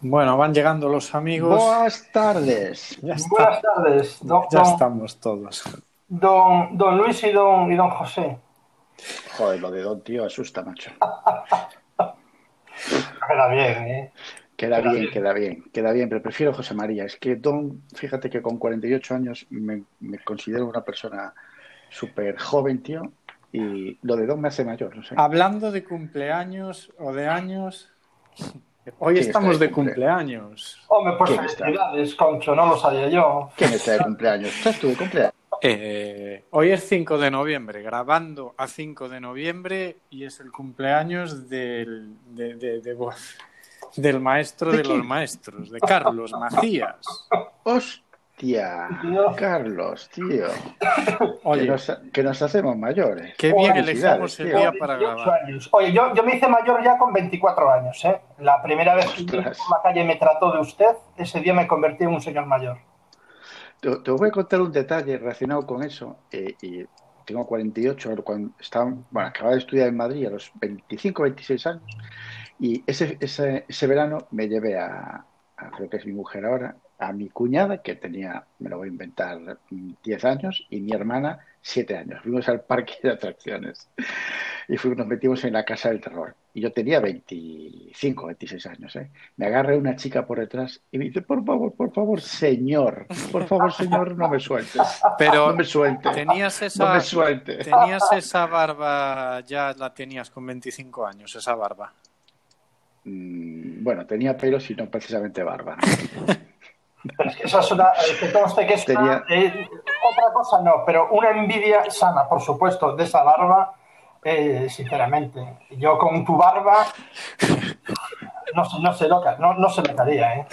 Bueno, van llegando los amigos. Buenas tardes. Ya, está- Buenas tardes, don, ya estamos todos. don- don Luis y don, y don José. Joder, lo de Don Tío asusta, macho. Queda bien, ¿eh? Queda Queda bien, bien. queda bien, queda bien, pero prefiero José María. Es que Don, fíjate que con 48 años me, me considero una persona súper joven, tío, y lo de Don me hace mayor, no sé. Hablando de cumpleaños o de años, hoy ¿Quién estamos de cumpleaños. Hombre, pues felicidades, Concho, no lo sabía yo. ¿Quién está de cumpleaños? ¿Estás tú de cumpleaños? Eh, hoy es 5 de noviembre, grabando a 5 de noviembre y es el cumpleaños del, de- de- de- del maestro ¿De los maestros, de Carlos Macías. ¡Hostia! Tío. Carlos, tío. Que nos, que nos hacemos mayores. qué bien elegimos el día para 28 grabar. años. Oye, yo, yo me hice mayor ya con 24 años, ¿eh? La primera vez que Ostras. por la calle me trató de usted, ese día me convertí en un señor mayor. Te, te voy a contar un detalle relacionado con eso. eh, y tengo 48, cuando estaba, bueno, acababa de estudiar en Madrid a los 25, 26 años. Y ese, ese, ese verano me llevé a, a, creo que es mi mujer ahora, a mi cuñada, que tenía, me lo voy a inventar, mm, 10 años, y mi hermana, 7 años. Fuimos al parque de atracciones y fuimos, nos metimos en la casa del terror. Y yo tenía 25, 26 años. ¿eh? Me agarra una chica por detrás y me dice, por favor, por favor, señor, por favor, señor, no me sueltes. Pero No me sueltes. tenías No esa, me sueltes. tenías esa barba, ya la tenías con 25 años, esa barba. Mm, Bueno, tenía pelos y no precisamente barba. Pero es que esa es una, que conste que es una- eh, otra cosa no, pero una envidia sana, por supuesto, de esa barba, eh, sinceramente. Yo con tu barba, no, sé- no sé loca, no, no se me daría, ¿eh?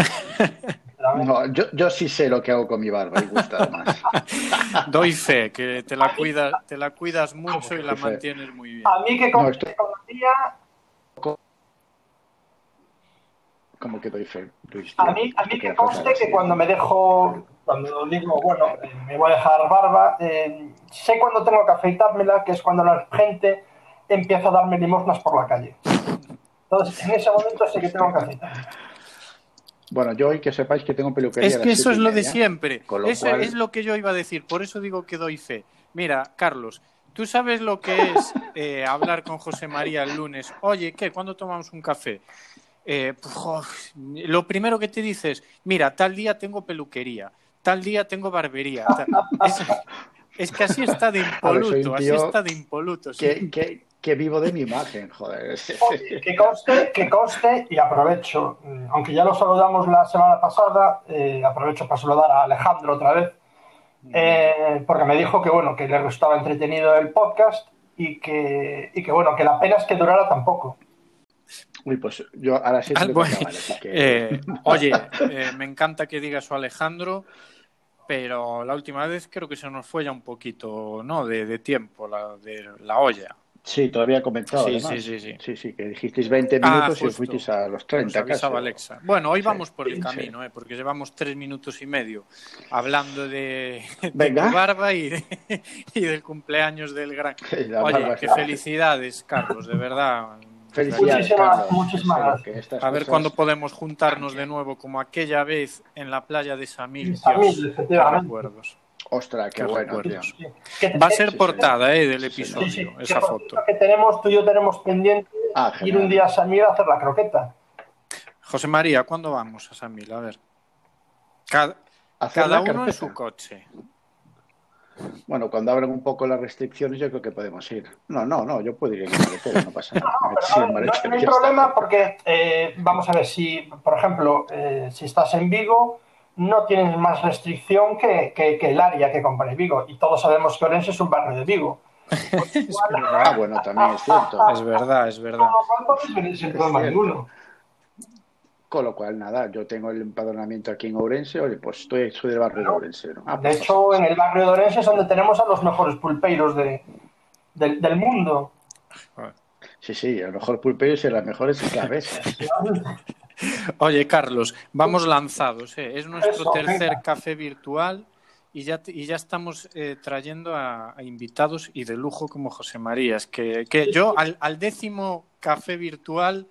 No, yo, yo sí sé lo que hago con mi barba y gusta además. Doy fe que te la cuidas, te la cuidas mucho y la mantienes muy bien. A mí que No, con, esto- que Como que doy fe, Luis. a mí, a mí que conste que cuando me dejo, cuando digo, bueno, eh, me voy a dejar barba, eh, sé cuando tengo que afeitármela, que es cuando la gente empieza a darme limosnas por la calle. Entonces, en ese momento sé que tengo que afeitarme. Bueno, yo hoy que sepáis que tengo peluquería. Es que eso es lo de siempre. Lo Eso cual- es lo que yo iba a decir. Por eso digo que doy fe. Mira, Carlos, tú sabes lo que es eh, hablar con José María el lunes. Oye, ¿qué? ¿Cuándo tomamos un café? Eh, pues, lo primero que te dices, mira, tal día tengo peluquería, tal día tengo barbería. tal- Es, es que así está de ver, impoluto, así está de impoluto. sí. Que, que, que vivo de mi imagen, joder. Que conste, que conste y aprovecho, mm, aunque ya lo saludamos la semana pasada, eh, aprovecho para saludar a Alejandro otra vez, eh, porque me dijo que bueno, que le resultaba entretenido el podcast y que, y que bueno, que la pena es que durara tan poco. Uy, pues yo a las 6 Ah, bueno, acabar, así que... Eh, oye, eh, me encanta que digas eso Alejandro, pero la última vez creo que se nos fue ya un poquito, ¿no? De, de tiempo, la, de la olla. Sí, todavía he comentado. Sí, además. sí, sí, sí. Sí, sí, que dijisteis 20 Ah, minutos y os fuisteis a los Nos 30 casi. avisaba Alexa. Bueno, hoy Sí, vamos por el sí. camino, ¿eh? porque llevamos tres minutos y medio hablando de, de tu barba y, de- y del cumpleaños del gran. Oye, qué felicidades, Carlos, de verdad. Felicidades, Muchísimas- Carlos. muchísimas Espero gracias. A ver cosas- cuándo podemos juntarnos de nuevo, como aquella vez en la playa de Samil. Samil, recuerdos. Ostras, qué, Qué bueno, recuerdos. tío. Sí. Que- Va a ser portada eh, del episodio, sí, sí, esa foto. cierto que tenemos, tú y yo tenemos pendiente Ah, ir un día a Samir a hacer la croqueta. José María, ¿cuándo vamos a Samil? A ver. Cada, uno en su coche. Bueno, cuando abran un poco las restricciones, yo creo que podemos ir. No, no, no, yo puedo ir en no pasa nada. No, no- Mareche, no hay problema porque, eh, vamos a ver, si, por ejemplo, eh, si estás en Vigo, no tienes más restricción que, que- que el área que compone Vigo. Y todos sabemos que Orense es un barrio de Vigo. Ah, bueno, también es cierto. Es verdad, es verdad. Podéis venir sin Es problema cierto. Con lo cual, nada, yo tengo el empadronamiento aquí en Ourense, oye, pues estoy, soy del barrio de Ourense. ¿no? Ah, De pues, hecho, en el barrio de Orense es donde tenemos a los mejores pulpeiros de, del, del mundo. Sí, sí, el mejor pulpero y las mejores cabezas. Oye, Carlos, vamos lanzados. ¿eh? Es nuestro Eso, tercer venga. café virtual y ya, te- y ya estamos eh, trayendo a, a invitados y de lujo como José María. Es que, que yo al, al décimo café virtual,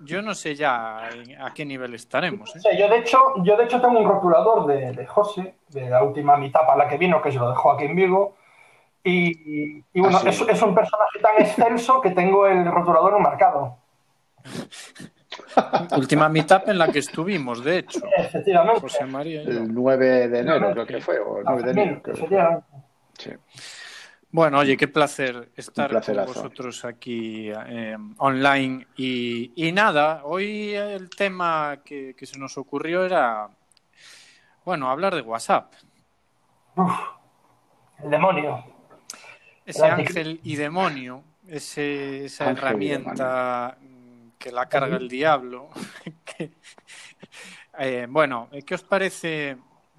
yo no sé ya a qué nivel estaremos. ¿eh? yo, de hecho, yo de hecho tengo un rotulador de, de José, de la última mitad para la que vino, que se lo dejó aquí en Vigo. Y, bueno, ah, es, es, un personaje tan excelso que tengo el rotulador marcado. Última mitad en la que estuvimos, de hecho. Efectivamente. José María. El 9 de enero, creo que fue, o el 9 de enero. Efectivamente. Sí. Bueno, oye, qué placer estar con vosotros aquí eh, online. Y, nada, hoy el tema que, se nos ocurrió era, bueno, hablar de WhatsApp. el demonio. Ese ángel y demonio, ese, esa herramienta que la carga el diablo. Eh, bueno, ¿qué os parece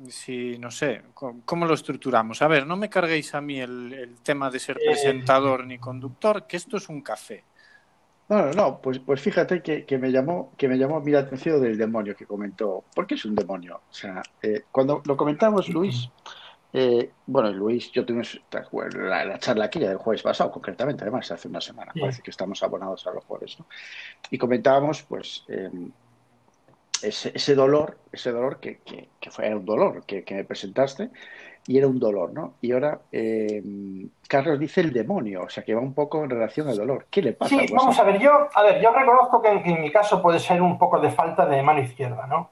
si, no sé, ¿cómo, lo estructuramos? A ver, no me carguéis a mí el, tema de ser eh, presentador ni conductor, que esto es un café. No, no, no, pues, pues fíjate que, me llamó, que me llamó mi atención del demonio que comentó. ¿Por qué es un demonio? O sea, eh, cuando lo comentamos, Luis, eh, bueno, Luis, yo tuvimos la, charla aquí del jueves pasado, concretamente, además, hace una semana. Parece que estamos abonados a los jueves, ¿no? Y comentábamos, pues, em, ese, dolor, ese dolor que, fue un dolor que, me presentaste y era un dolor, ¿no? Y ahora em, Carlos dice el demonio, o sea, que va un poco en relación al dolor. ¿Qué le pasa? Sí, vamos a ver, yo, a ver, yo reconozco que en, mi caso puede ser un poco de falta de mano izquierda, ¿no?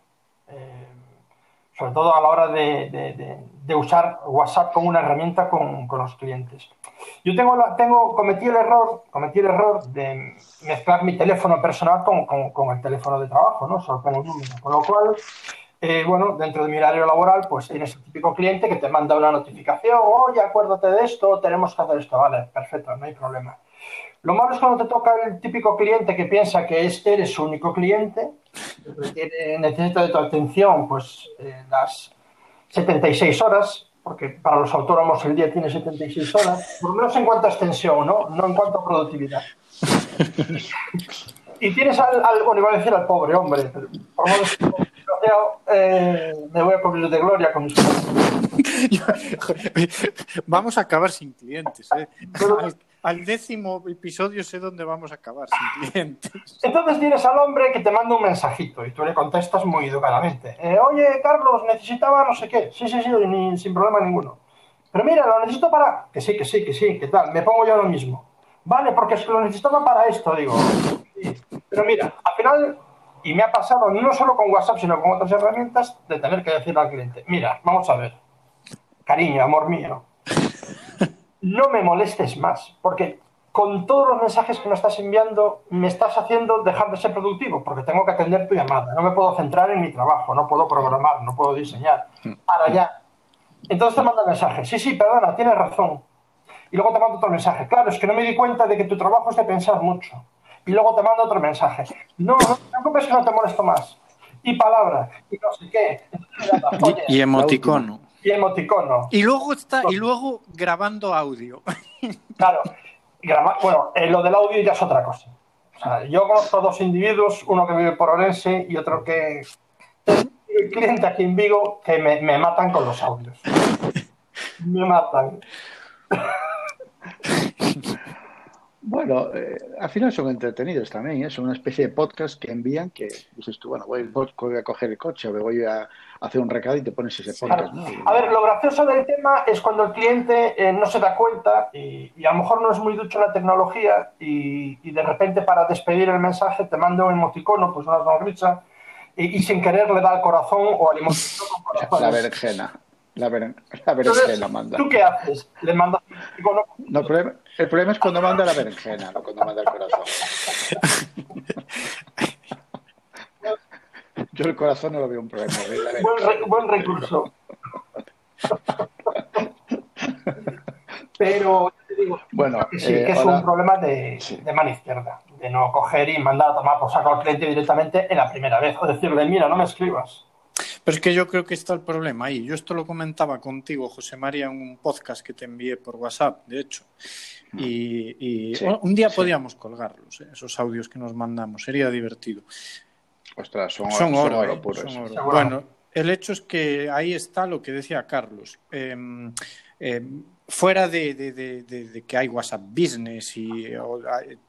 Sobre todo a la hora de, usar WhatsApp como una herramienta con, los clientes. Yo tengo, tengo, cometí el error, cometí el error de mezclar mi teléfono personal con, el teléfono de trabajo, ¿no? Solo con un número. Con lo cual, eh, bueno, dentro de mi horario laboral, pues tienes el típico cliente que te manda una notificación, oye, acuérdate de esto, tenemos que hacer esto, vale, perfecto, no hay problema. Lo malo es cuando te toca el típico cliente que piensa que es, eres su único cliente, necesita de tu atención pues eh, las 76 horas, porque para los autónomos el día tiene 76 horas, por lo menos en cuanto a extensión, ¿no? No en cuanto a productividad. y tienes al, al bueno, iba a decir al pobre hombre, pero por lo menos eh, me voy a cubrir de gloria con mis Vamos a acabar sin clientes, ¿eh? Al décimo episodio sé dónde vamos a acabar, sin clientes. Entonces tienes al hombre que te manda un mensajito y tú le contestas muy educadamente. Eh, Oye, Carlos, necesitaba no sé qué. Sí, sí, sí, sin problema ninguno. Pero mira, lo necesito para... Que sí, que sí, que sí, que tal. Me pongo yo lo mismo. Vale, porque es que lo necesitaba para esto, digo. Pero mira, al final, y me ha pasado no solo con WhatsApp, sino con otras herramientas, de tener que decirle al cliente, mira, vamos a ver. Cariño, amor mío no me molestes más, porque con todos los mensajes que me estás enviando me estás haciendo dejar de ser productivo, porque tengo que atender tu llamada, no me puedo centrar en mi trabajo, no puedo programar, no puedo diseñar. Para allá. Entonces te manda mensaje, sí, sí, perdona, tienes razón. Y luego te mando otro mensaje, claro, es que no me di cuenta de que tu trabajo es de pensar mucho. Y luego te mando otro mensaje, no, no te preocupes que no te molesto más. Y palabra, y no sé qué. y emoticono. Y emoticono. Y luego está, y luego grabando audio. Claro, bueno, eh, lo del audio ya es otra cosa. O sea, yo conozco dos individuos, uno que vive por Orense y otro que el cliente aquí en Vigo, que me, me matan con los audios. Me matan. Bueno, eh, al final son entretenidos también, ¿eh? son una especie de podcast que envían que dices tú, bueno, voy, a coger el coche o voy a hacer un recado y te pones ese podcast. A ver, lo gracioso del tema es cuando el cliente eh, no se da cuenta y, a lo mejor no es muy ducho en la tecnología y, de repente para despedir el mensaje te manda un emoticono, pues una sonrisa y, sin querer le da el corazón o al emoticono. La berenjena. La, berenjena manda. ¿Tú qué haces? ¿Le mandas No, el problema, el problema es cuando manda la berenjena, no cuando manda el corazón. Yo el corazón no lo veo un problema. Buen, recurso. Pero te digo bueno, que sí, que es un problema de, de, mano izquierda, de no coger y mandar a tomar por saco al cliente directamente en la primera vez, o decirle, mira, no me escribas. Pero es que yo creo que está el problema ahí. Yo esto lo comentaba contigo, José María, en un podcast que te envié por WhatsApp, de hecho. Mm. Y, un día podíamos colgarlos, ¿eh? esos audios que nos mandamos. Sería divertido. Ostras, son, oro, ¿eh? Bueno, el hecho es que ahí está lo que decía Carlos. Em, em, fuera de, que hay WhatsApp Business y,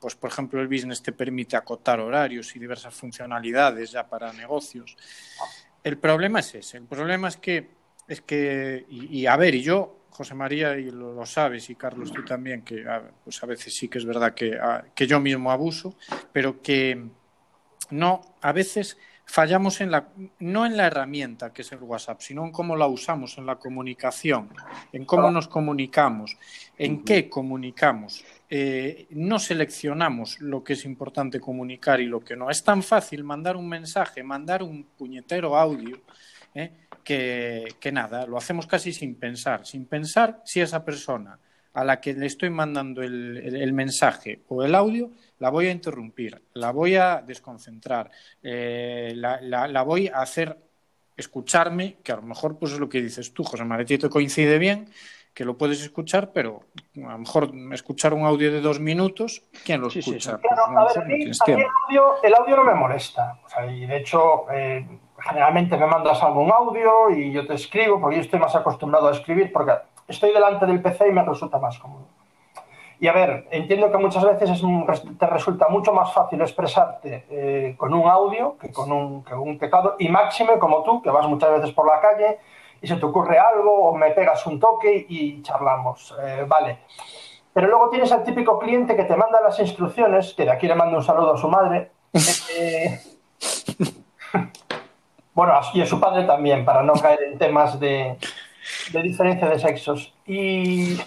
pues por ejemplo, el Business te permite acotar horarios y diversas funcionalidades ya para negocios. El problema es ese. El problema es que, es que y, a ver, y yo, José María, y lo, sabes, y Carlos, tú también, que a, pues a veces sí que es verdad que, que yo mismo abuso, pero que no, a veces fallamos en la, no en la herramienta que es el WhatsApp, sino en cómo la usamos en la comunicación, en cómo nos comunicamos, en qué comunicamos. Eh, no seleccionamos lo que es importante comunicar y lo que no. Es tan fácil mandar un mensaje, mandar un puñetero audio, eh, que, que nada, lo hacemos casi sin pensar, sin pensar si esa persona a la que le estoy mandando el, mensaje o el audio, la voy a interrumpir, la voy a desconcentrar, eh, la, voy a hacer escucharme, que a lo mejor pues es lo que dices tú, José María, te coincide bien, que lo puedes escuchar, pero a lo mejor escuchar un audio de dos minutos, ¿quién lo escucha? el, audio, no me molesta. y de hecho, eh, generalmente me mandas algún audio y yo te escribo, porque yo estoy más acostumbrado a escribir, porque estoy delante del PC y me resulta más cómodo. Y a ver, entiendo que muchas veces te resulta mucho más fácil expresarte eh, con un audio que con un, que un teclado, y máxime como tú, que vas muchas veces por la calle y se te ocurre algo o me pegas un toque y charlamos. Eh, vale. Pero luego tienes al típico cliente que te manda las instrucciones, que de aquí le mando un saludo a su madre. Eh, bueno, y a su padre también, para no caer en temas de, de diferencia de sexos. Y,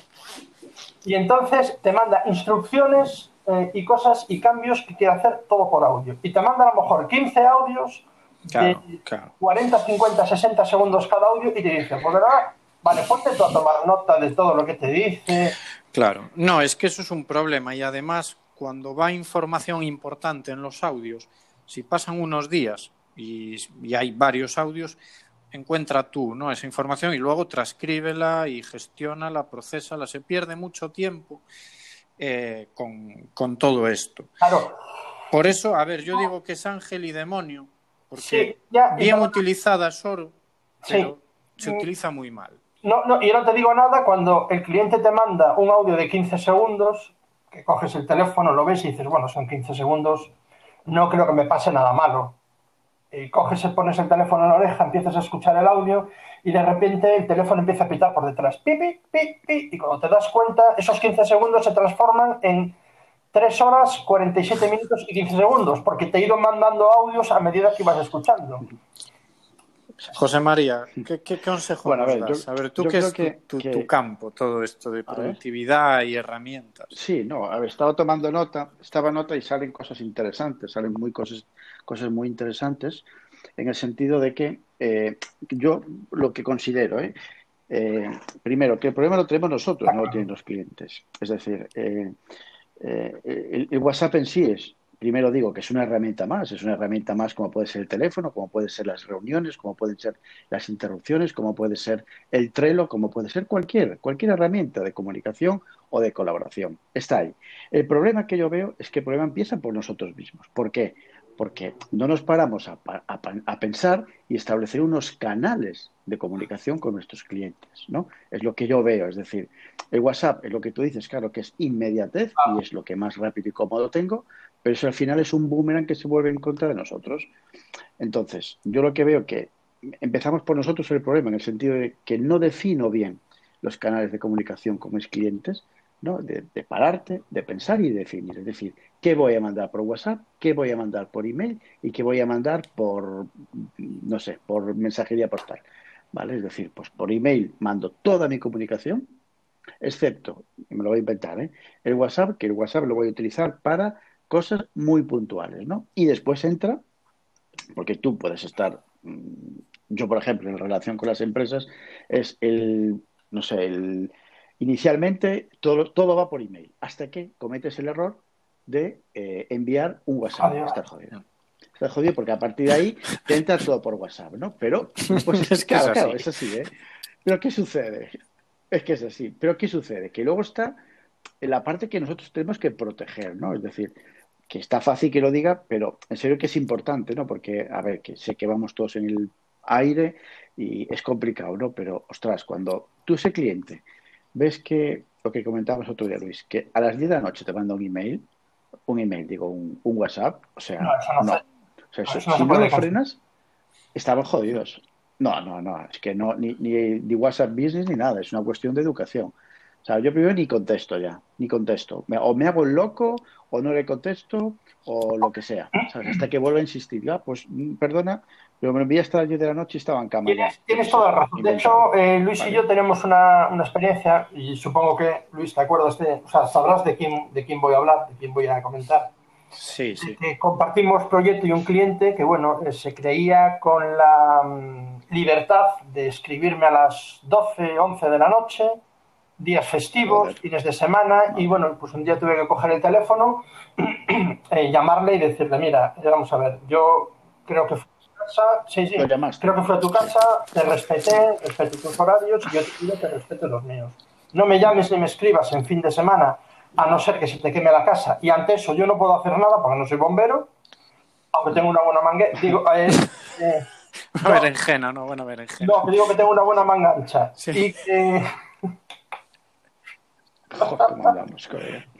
y entonces te manda instrucciones eh, y cosas y cambios que quiere hacer todo por audio. Y te manda a lo mejor 15 audios de 40, 50, 60 segundos cada audio y te dice, pues verdad, vale, ponte tú a tomar nota de todo lo que te dice. Claro, no, es que eso es un problema y además cuando va información importante en los audios, si pasan unos días y, y hay varios audios, encuentra tú ¿no? esa información y luego transcríbela y gestiónala, procesala. Se pierde mucho tiempo eh, con, todo esto. Claro. Por eso, a ver, yo digo que es ángel y demonio, porque bien utilizada es oro, pero se utiliza muy mal. No, no, y no te digo nada cuando el cliente te manda un audio de 15 segundos, que coges el teléfono, lo ves y dices, bueno, son 15 segundos, no creo que me pase nada malo y coges, pones el teléfono en la oreja, empiezas a escuchar el audio y de repente el teléfono empieza a pitar por detrás. Pi, pi, pi, y cuando te das cuenta, esos 15 segundos se transforman en 3 horas, 47 minutos y 15 segundos, porque te he ido mandando audios a medida que ibas escuchando. José María, ¿qué, consejo bueno, a ver, das? a ver, tú qué es tu, campo, todo esto de productividad y herramientas. Sí, no, a ver, estaba tomando nota, estaba nota y salen cosas interesantes, salen muy cosas, cosas muy interesantes, en el sentido de que eh, yo lo que considero, ¿eh? Eh, primero, que el problema lo tenemos nosotros, no lo tienen los clientes. Es decir, el, el WhatsApp en sí es primero digo que es una herramienta más, es una herramienta más como puede ser el teléfono, como pueden ser las reuniones, como pueden ser las interrupciones, como puede ser el Trello, como puede ser cualquier, cualquier herramienta de comunicación o de colaboración. Está ahí. El problema que yo veo es que el problema empieza por nosotros mismos. ¿Por qué? Porque no nos paramos a, a pensar y establecer unos canales de comunicación con nuestros clientes, ¿no? Es lo que yo veo, es decir, el WhatsApp es lo que tú dices, claro, que es inmediatez y es lo que más rápido y cómodo tengo, pero eso al final es un boomerang que se vuelve en contra de nosotros. Entonces, yo lo que veo que empezamos por nosotros el problema, en el sentido de que no defino bien los canales de comunicación con mis clientes, ¿no? De, pararte, de pensar y definir. Es decir, qué voy a mandar por WhatsApp, qué voy a mandar por email y qué voy a mandar por, no sé, por mensajería postal. ¿Vale? Es decir, pues por email mando toda mi comunicación, excepto, me lo voy a inventar, ¿eh? el WhatsApp, que el WhatsApp lo voy a utilizar para cosas muy puntuales, ¿no? Y después entra, porque tú puedes estar, mm, yo por ejemplo, en relación con las empresas, es el, no sé, el, inicialmente todo, todo va por email, hasta que cometes el error de eh, enviar un WhatsApp. Estás jodido. Estás jodido porque a partir de ahí te entra todo por WhatsApp, ¿no? Pero, pues es claro, claro, es así, ¿eh? Pero ¿qué sucede? Es que es así. Pero ¿qué sucede? Que luego está la parte que nosotros tenemos que proteger, ¿no? Es decir, que está fácil que lo diga, pero en serio que es importante, ¿no? Porque, a ver, que sé que vamos todos en el aire y es complicado, ¿no? Pero, ostras, cuando tú ese cliente ves que lo que comentábamos otro día, Luis, que a las 10 de la noche te manda un email, un email, digo, un, WhatsApp, o sea, no. O sea, si no lo frenas, estaban jodidos. No, no, no, es que no, ni, ni, WhatsApp Business ni nada, es una cuestión de educación. O sea, yo primero ni contesto ya, ni contesto. o me hago el loco, o no le contesto, o lo que sea. Hasta que vuelva a insistir. Ya, pues mm, perdona, pero me envié hasta las 10 de la noche y estaba en cama. Tienes, toda la razón. De hecho, eh, Luis y yo tenemos una, una, experiencia, y supongo que, Luis, ¿te acuerdas de, o sea, sabrás de quién, de quién voy a hablar, de quién voy a comentar? Sí, sí. Que compartimos proyecto y un cliente que, bueno, eh, se creía con la mm, libertad de escribirme a las 12, 11 de la noche, días festivos, fines de semana, y bueno, pues un día tuve que coger el teléfono, eh, llamarle y decirle, mira, vamos a ver, yo creo que fue casa, sí, sí, creo que fue a tu casa, te respeté, respeto tus horarios y yo te pido que respetes los míos. No me llames ni me escribas en fin de semana a no ser que se te queme la casa. Y ante eso yo no puedo hacer nada porque no soy bombero, aunque tengo una buena manga. Digo, eh, eh, no, berenjena, no, buena berenjena. No, digo que tengo una buena manga ancha. Y que.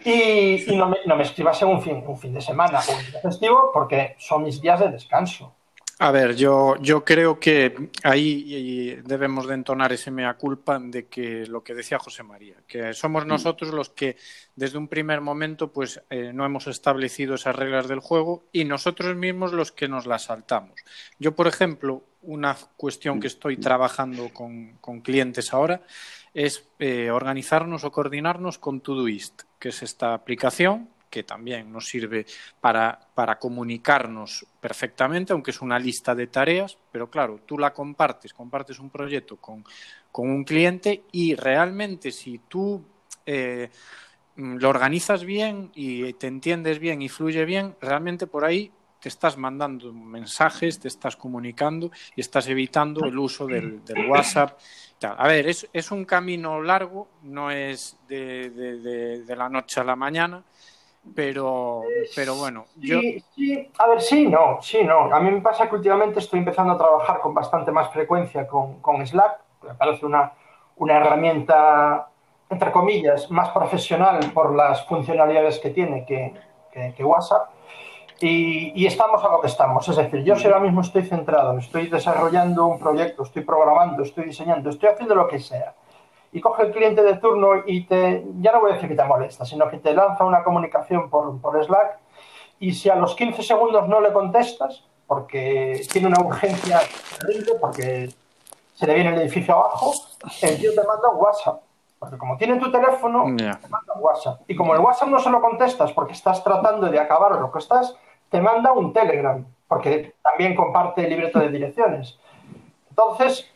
y, y no, me, no me escribas en un fin, un fin de semana o un día festivo porque son mis días de descanso. A ver, yo, yo creo que ahí debemos de entonar ese mea culpa de que lo que decía José María, que somos mm. nosotros los que desde un primer momento pues eh, no hemos establecido esas reglas del juego y nosotros mismos los que nos las saltamos. Yo, por ejemplo, una cuestión que estoy trabajando con, con clientes ahora es eh, organizarnos o coordinarnos con Todoist, que es esta aplicación que también nos sirve para, para, comunicarnos perfectamente, aunque es una lista de tareas, pero claro, tú la compartes, compartes un proyecto con, con un cliente y realmente si tú eh, lo organizas bien y te entiendes bien y fluye bien, realmente por ahí te estás mandando mensajes, te estás comunicando y estás evitando el uso del, WhatsApp. A ver, es, es, un camino largo, no es de, de la noche a la mañana, pero, pero bueno. yo... sí, a ver, sí, no, sí, no. A mí me pasa que últimamente estoy empezando a trabajar con bastante más frecuencia con, con Slack, me parece una, una herramienta, entre comillas, más profesional por las funcionalidades que tiene que, que, WhatsApp. Y, y, estamos a lo que estamos. Es decir, yo si ahora mismo estoy centrado, estoy desarrollando un proyecto, estoy programando, estoy diseñando, estoy haciendo lo que sea y coge el cliente de turno y te, ya no voy a decir que te molesta, sino que te lanza una comunicación por, por Slack y si a los 15 segundos no le contestas, porque tiene una urgencia terrible, porque se le viene el edificio abajo, el tío te manda un WhatsApp. Porque como tiene tu teléfono, te manda WhatsApp. Y como el WhatsApp no se lo contestas porque estás tratando de acabar lo que estás, te manda un Telegram, porque también comparte el libreto de direcciones. Entonces,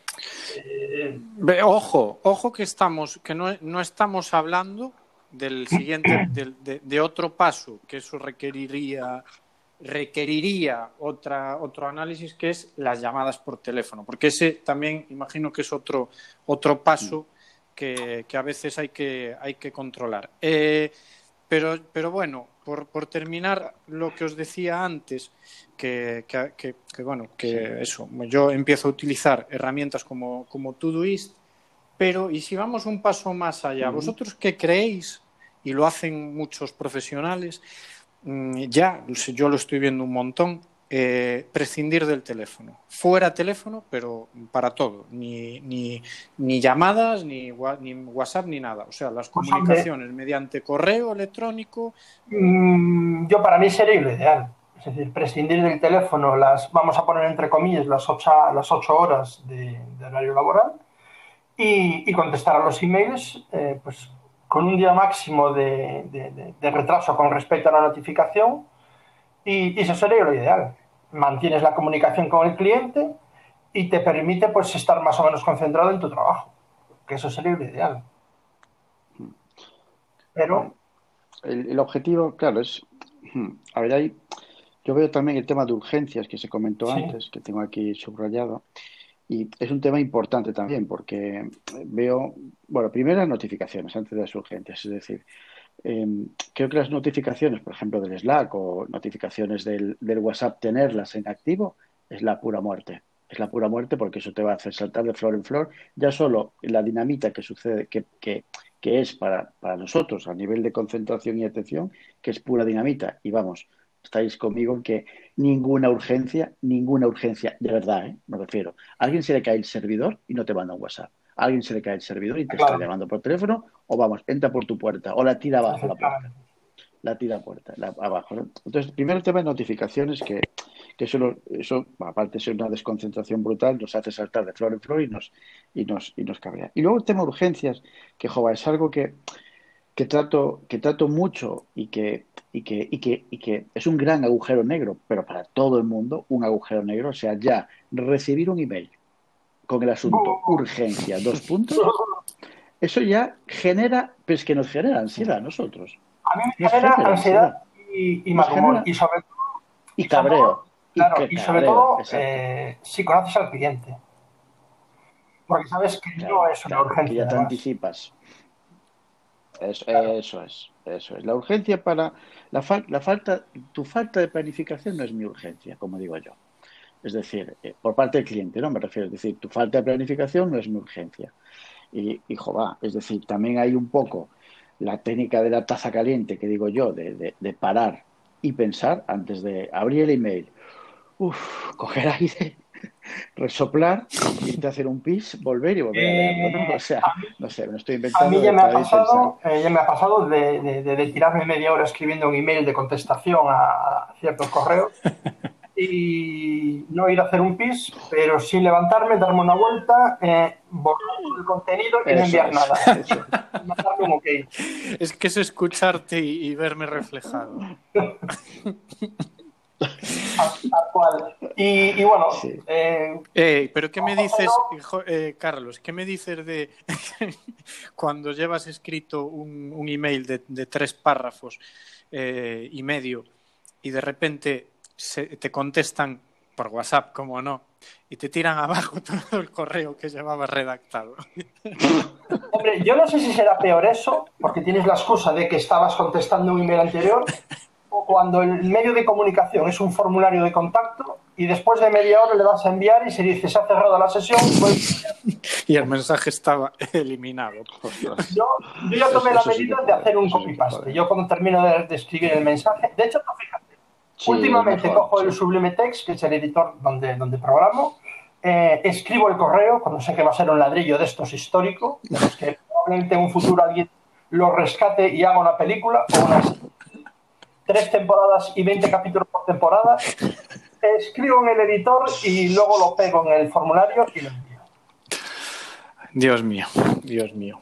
ojo, ojo que estamos, que no, no estamos hablando del siguiente, de, otro paso, que eso requeriría requeriría otra, otro análisis que es las llamadas por teléfono, porque ese también imagino que es otro, otro paso que, que a veces hay que, hay que controlar. Eh, pero, pero bueno, por, por, terminar lo que os decía antes, que, que, que, bueno, que eso, yo empiezo a utilizar herramientas como, como Todoist, pero y si vamos un paso más allá, ¿vosotros qué creéis? Y lo hacen muchos profesionales, mm, ya, yo lo estoy viendo un montón, eh, prescindir del teléfono. Fuera teléfono, pero para todo. Ni, ni, ni llamadas, ni, ni, WhatsApp, ni nada. O sea, las pues, comunicaciones mediante correo electrónico. Mm, yo para mí sería lo ideal. Es decir, prescindir del teléfono, las, vamos a poner entre comillas, las ocho, las ocho horas de, horario laboral y, contestar a los emails eh, pues, con un día máximo de, de, retraso con respecto a la notificación y, y eso sería lo ideal mantienes la comunicación con el cliente y te permite pues estar más o menos concentrado en tu trabajo, que eso sería lo ideal. Pero el, objetivo, claro, es a ver ahí yo veo también el tema de urgencias que se comentó antes, que tengo aquí subrayado. Y es un tema importante también porque veo, bueno, primero las notificaciones antes de las urgencias, es decir, Em, creo que las notificaciones, por ejemplo, del Slack o notificaciones del, WhatsApp, tenerlas en activo es la pura muerte. Es la pura muerte porque eso te va a hacer saltar de flor en flor. Ya solo la dinamita que sucede, que, que es para, para nosotros a nivel de concentración y atención, que es pura dinamita. Y vamos, estáis conmigo en que ninguna urgencia, ninguna urgencia, de verdad, ¿eh? me refiero. Alguien se le cae el servidor y no te manda un WhatsApp. A alguien se le cae el servidor y te está llamando por teléfono, o vamos, entra por tu puerta, o la tira abajo la puerta. La tira puerta, la, abajo. Entonces, primero tema de notificaciones, que, que eso, eso, aparte de ser una desconcentración brutal, nos hace saltar de flor en flor y nos, y nos, y nos cabrea. Y luego el tema de urgencias, que jova, es algo que, que trato, que trato mucho y que, y que, y que, y que es un gran agujero negro, pero para todo el mundo, un agujero negro, o sea, ya recibir un email con el asunto urgencia, dos puntos, eso ya genera, pues que nos genera ansiedad a nosotros. A mí me genera, ansiedad, y, y sobre todo... Y cabreo. Claro, y, sobre todo eh, si conoces al cliente. Porque sabes que no es una urgencia. Que ya te anticipas. Eso, eso, es, eso es. La urgencia para la, la, falta, tu falta de planificación no es mi urgencia, como digo yo. Es decir, eh, por parte del cliente, ¿no? Me refiero, es decir, tu falta de planificación no es mi urgencia. Y, y va, es decir, también hay un poco la técnica de la taza caliente, que digo yo, de, de, parar y pensar antes de abrir el email, uf, coger aire, resoplar, irte a hacer un pis, volver y volver a leerlo. ¿no? O sea, no sé, me estoy inventando. A mí ya me ha pasado, eh, ya me ha pasado de, de, de, tirarme media hora escribiendo un email de contestación a ciertos correos y no ir a hacer un pis, pero sin levantarme, darme una vuelta, eh, borrar el contenido y no enviar nada. Es que es escucharte y, verme reflejado. Tal cual. Y, bueno. Eh, eh, pero ¿qué me dices, eh, Carlos? ¿Qué me dices de cuando llevas escrito un, un email de, de, tres párrafos y medio y de repente te contestan por WhatsApp, como no, y te tiran abajo todo el correo que llevabas redactado. Hombre, yo no sé si será peor eso, porque tienes la excusa de que estabas contestando un email anterior, o cuando el medio de comunicación es un formulario de contacto y después de media hora le vas a enviar y se dice se ha cerrado la sesión. Pues... y el mensaje estaba eliminado. Yo, yo ya tomé la medida de hacer un copy-paste. Yo cuando termino de, escribir el mensaje, de hecho, fíjate, Últimamente cojo el Sublime Text, que es el editor donde, donde programo, eh, escribo el correo cuando sé que va a ser un ladrillo de estos histórico, de los que probablemente en un futuro alguien lo rescate y haga una película o unas tres temporadas y 20 capítulos por temporada. Escribo en el editor y luego lo pego en el formulario y lo envío. Dios mío, Dios mío.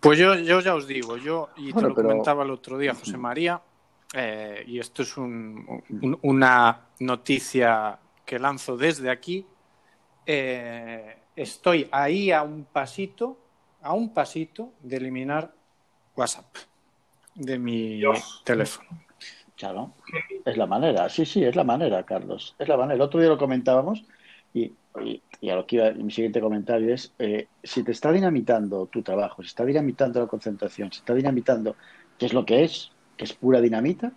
Pues yo, yo ya os digo, yo, y te lo comentaba el otro día, José María, eh, y esto es una noticia que lanzo desde aquí. Eh, estoy ahí a un pasito, a un pasito de eliminar WhatsApp de mi teléfono. Claro, es la manera, sí, sí, es la manera, Carlos, es la manera. El otro día lo comentábamos y, y, a lo que iba mi siguiente comentario es, eh, si te está dinamitando tu trabajo, si está dinamitando la concentración, si está dinamitando, ¿qué es lo que es? Que es pura dinamita.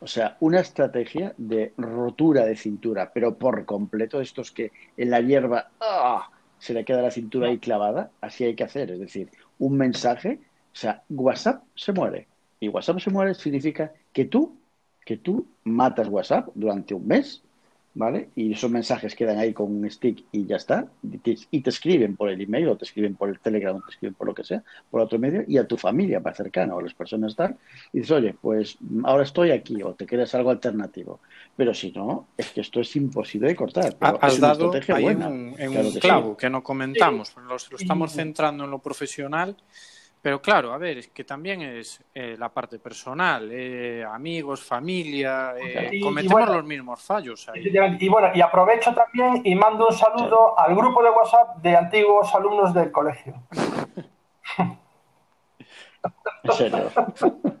O sea, una estrategia de rotura de cintura, pero por completo, estos que en la hierba ¡ah! se le queda la cintura ahí clavada, así hay que hacer. Es decir, un mensaje, o sea, WhatsApp se muere. Y WhatsApp se muere significa que tú, que tú matas WhatsApp durante un mes ¿vale? Y esos mensajes quedan ahí con un stick y ya está. Y te, escriben por el email o te escriben por el Telegram o te escriben por lo que sea, por otro medio, y a tu familia más cercana o a las personas tal. Y dices, oye, pues ahora estoy aquí o te quieres algo alternativo. Pero si no, es que esto es imposible de cortar. Has dado ahí en un clavo que no comentamos. Lo, estamos centrando en lo profesional pero claro, a ver, es que también es eh, la parte personal, eh, amigos, familia, eh, cometemos los mismos fallos. Ahí. Y bueno, y aprovecho también y mando un saludo al grupo de WhatsApp de antiguos alumnos del colegio. en serio.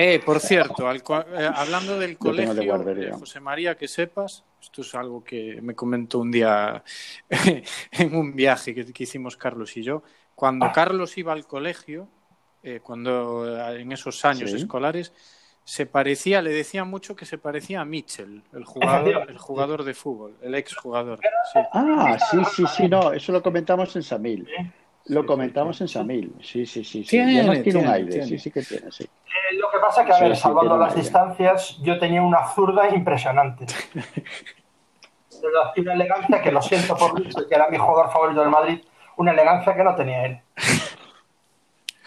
Eh, por cierto, hablando del colegio, José María, que sepas, esto es algo que me comentó un día en un viaje que hicimos Carlos y yo, cuando ah. Carlos iba al colegio, eh, cuando eh, en esos años escolares, se parecía, le decía mucho que se parecía a Mitchell, el jugador, el jugador de fútbol, el ex jugador. Ah, sí, sí, sí, no, eso lo comentamos en Samil. Lo comentamos en Samil, sí, sí, sí. sí. Tiene, tiene, un aire, sí, sí que tiene, sí. Eh, lo que pasa que, a ver, salvando las distancias, yo tenía una zurda impresionante. una elegancia que lo siento por Luis, que era mi jugador favorito del Madrid, una elegancia que no tenía él.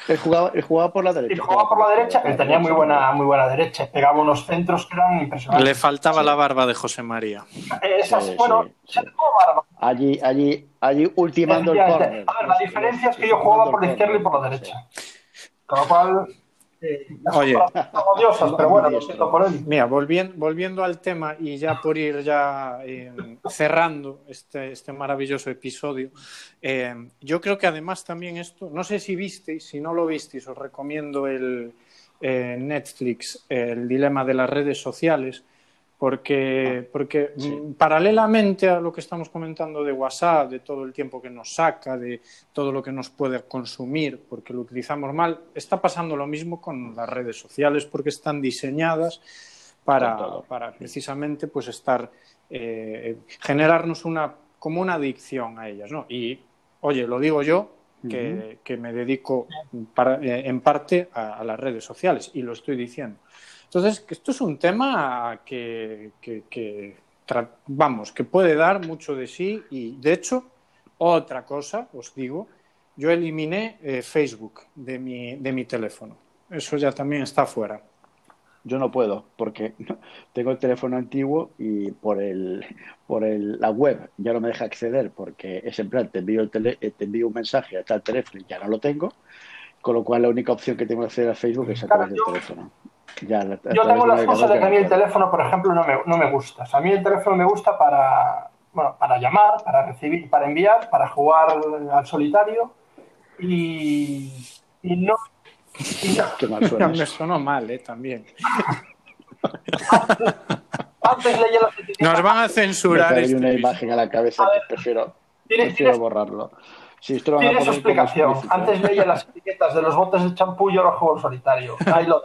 Él jugaba, jugaba por la derecha. Él jugaba por la derecha, él tenía muy buena, muy buena derecha, pegaba unos centros que eran impresionantes. Le faltaba la barba de José María. bueno, se barba. Allí, allí, allí ultimando el córner. A ver, la diferencia es que yo jugaba por la izquierda y por la derecha. Con lo cual, Oye, pero bueno, lo siento por él. Mira, volviendo, volviendo al tema y ya por ir ya eh, cerrando este, este maravilloso episodio, eh, yo creo que además también esto, no sé si visteis, si no lo visteis, os recomiendo el eh, Netflix, El dilema de las redes sociales, porque, porque mm, paralelamente a lo que estamos comentando de WhatsApp, de todo el tiempo que nos saca, de todo lo que nos puede consumir, porque lo utilizamos mal, está pasando lo mismo con las redes sociales, porque están diseñadas para, para precisamente pues estar eh, generarnos una como una adicción a ellas, ¿no? Y oye, lo digo yo que, que me dedico para, eh, en parte a las redes sociales y lo estoy diciendo. Entonces, esto es un tema que, vamos, que puede dar mucho de sí y, de hecho, otra cosa, os digo, yo eliminé eh, Facebook de mi, de mi teléfono. Eso ya también está fuera. Yo no puedo porque tengo el teléfono antiguo y por el por el, la web ya no me deja acceder porque es en plan te envío el tele, te envío un mensaje a tal teléfono y ya no lo tengo, con lo cual la única opción que tengo de acceder a Facebook es a través del teléfono yo tengo las cosas de que a mí el teléfono, por ejemplo, no me, no me gusta. a mí el teléfono me gusta para, bueno, para llamar, para recibir, para enviar, para jugar al solitario y, y no... Y no. me sonó mal, ¿eh? También. Antes leía las etiquetas. Nos van a censurar. Hay una imagen a la cabeza que prefiero, prefiero borrarlo. Sí, esto tiene su explicación. Antes leía las etiquetas de los botes de champú y ahora juego al solitario. Ahí lo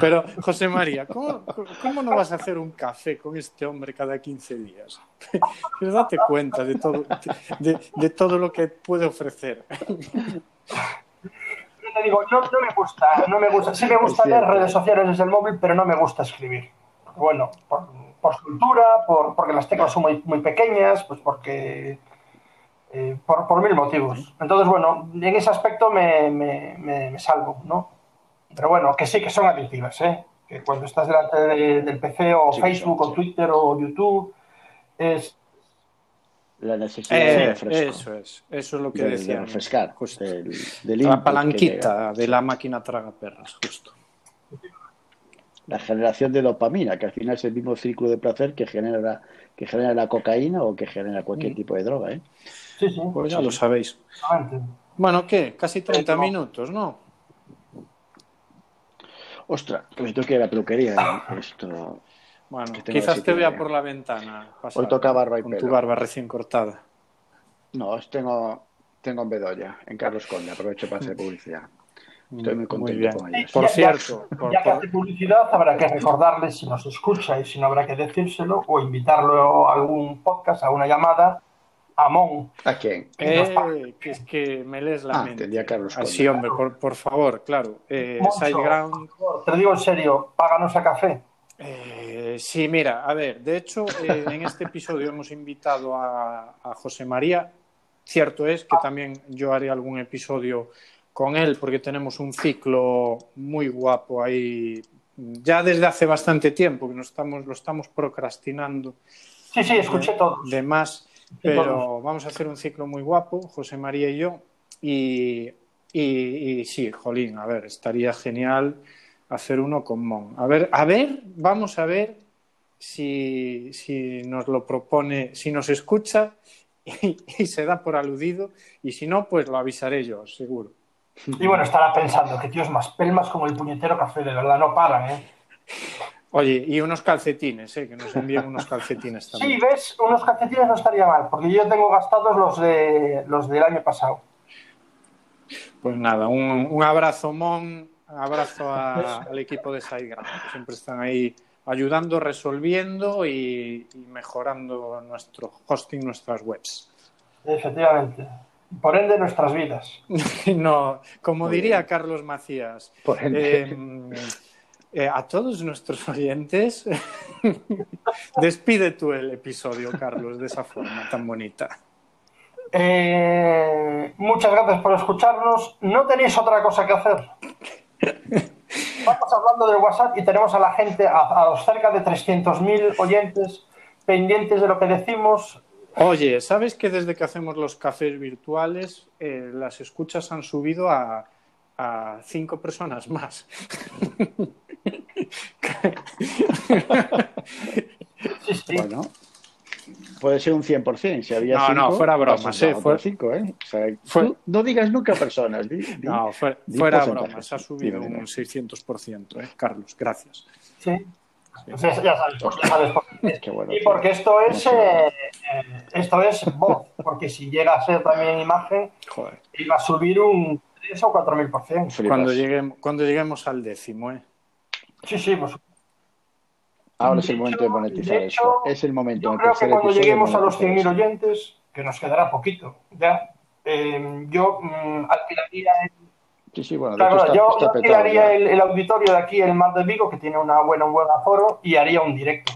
pero, José María, ¿cómo, no vas a hacer un café con este hombre cada 15 días? Pero date cuenta de todo, de, todo lo que puede ofrecer. Yo te digo, no, me gusta, no me gusta. Sí me gusta leer redes sociales desde el móvil, pero no me gusta escribir. Bueno, por, por cultura, por, porque las teclas son muy, muy pequeñas, pues porque... Eh, por, por, mil motivos. Entonces, bueno, en ese aspecto me, me, me salvo, ¿no? Pero bueno, que sí que son adictivas, ¿eh? Que cuando estás delante del PC o Facebook o Twitter o YouTube, es... La necesidad de eh, Eso es, eso es lo que decía. De refrescar, la palanquita de la máquina traga perras, justo. La generación de dopamina, que al final es el mismo círculo de placer que genera, que genera la cocaína o que genera cualquier mm. tipo de droga, ¿eh? Sí, sí. Pues ya lo sabéis. Bueno, ¿qué? Casi 30 minutos, ¿no? Ostras, que me tengo que ir a la peluquería. ¿eh? Esto... Bueno, quizás te vea por la ventana. Hoy toca barba y con tu barba recién cortada. No, tengo, tengo en Bedoya, en Carlos Conde. Aprovecho para hacer publicidad. Estoy muy contento con ellos. Por cierto, ya, que hace publicidad, habrá que recordarle si nos escucha y si no habrá que decírselo o invitarlo a algún podcast, a una llamada Amón. ¿A quién? Eh, que es que me lees la ah, mente. Carlos Sí, hombre, por, favor, claro. Eh, Sideground... Te digo en serio, páganos a café. Eh, sí, mira, a ver, de hecho, eh, en este episodio hemos invitado a, a, José María. Cierto es que también yo haré algún episodio con él, porque tenemos un ciclo muy guapo ahí, ya desde hace bastante tiempo, que nos estamos, lo estamos procrastinando. Sí, sí, escuché todo. De más. Pero vamos a hacer un ciclo muy guapo, José María y yo. Y, y, sí, Jolín, a ver, estaría genial hacer uno con Mon. A ver, a ver, vamos a ver si, si nos lo propone, si nos escucha y, se da por aludido. Y si no, pues lo avisaré yo, seguro. Y bueno, estará pensando que tíos más pelmas como el puñetero café, de verdad, no paran, ¿eh? Oye, y unos calcetines, ¿eh? que nos envíen unos calcetines también. Sí, ves, unos calcetines no estaría mal, porque yo tengo gastados los, de, los del año pasado. Pues nada, un, abrazo, Mon, abrazo al equipo de SiteGround, que siempre están ahí ayudando, resolviendo y, mejorando nuestro hosting, nuestras webs. Efectivamente. por ende nuestras vidas. no, como diría Carlos Macías, em, eh, a todos nuestros oyentes, despide tú el episodio, Carlos, de esa forma tan bonita. Eh, muchas gracias por escucharnos. ¿No tenéis otra cosa que hacer? Vamos hablando del WhatsApp y tenemos a la gente, a, los cerca de 300.000 oyentes pendientes de lo que decimos. Oye, ¿sabes que desde que hacemos los cafés virtuales eh, las escuchas han subido a, a cinco personas más? sí, sí. Bueno, puede ser un 100%. Si había no, no, fuera bromas. Eh, fuera, cinco, ¿eh? no digas nunca personas. no, fuera, bromas. Ha subido un 600%, ¿eh? Carlos, gracias. Sí. ya sabes, ya sabes por qué. y porque esto es eh, esto es voz, porque si llega a ser también imagen, Joder. iba a subir un 3 o 4 mil por ciento. Cuando lleguemos, cuando lleguemos al décimo, ¿eh? Sí, sí, pues Ahora es el momento de monetizar eso. Es el momento. Yo creo que cuando lleguemos a los 100.000 oyentes, que nos quedará poquito, ya, eh, yo mm, alquilaría el... Sí, sí, bueno, claro, yo, alquilaría el, auditorio de aquí, el Mar de Vigo, que tiene una buena, un buen aforo, y haría un directo.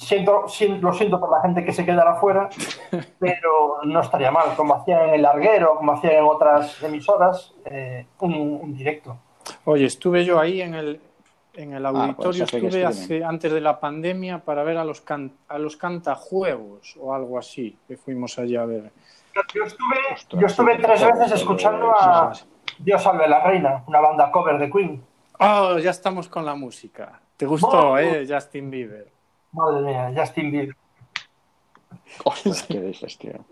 Siento, lo siento por la gente que se quedará afuera, pero no estaría mal, como hacían en el Larguero, como hacían en otras emisoras, eh, un directo. Oye, estuve yo ahí en el, en el ah, pues auditorio estuve hace, antes de la pandemia para ver a los, a los cantajuegos o algo así, que fuimos allá a ver. Yo estuve, yo estuve tres veces escuchando a Dios salve la reina, una banda cover de Queen. Oh, ya estamos con la música. ¿Te gustó, eh, Justin Bieber? Madre mía, Justin Bieber. Ostras, qué tío.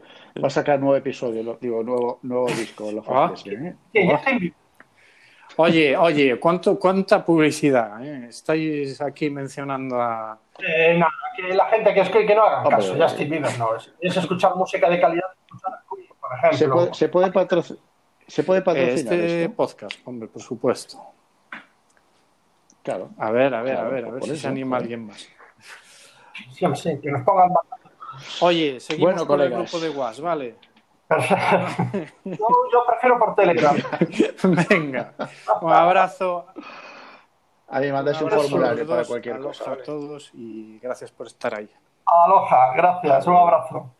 Va a sacar nuevo episodio, digo, nuevo, nuevo disco. Lo ah. ¿eh? Oye, oye, ¿cuánto, ¿cuánta publicidad? Eh? Estáis aquí mencionando a... Eh, nada, que la gente que, es, que no haga caso, Justin Bieber no. Es, es, escuchar música de calidad, por ejemplo. ¿Se puede, se puede, patrocinar, ¿se puede patrocinar este podcast? Hombre, por supuesto. Claro. A ver, a ver, a ver, a ver si se anima alguien más. Sí, sí, que nos pongan... Oye, seguimos bueno, con el grupo de WhatsApp, ¿vale? yo, prefiero por Telegram. Venga, un abrazo. Ahí mandáis un formulario para cualquier cosa. a todos y gracias por estar ahí. Aloha, gracias, un abrazo.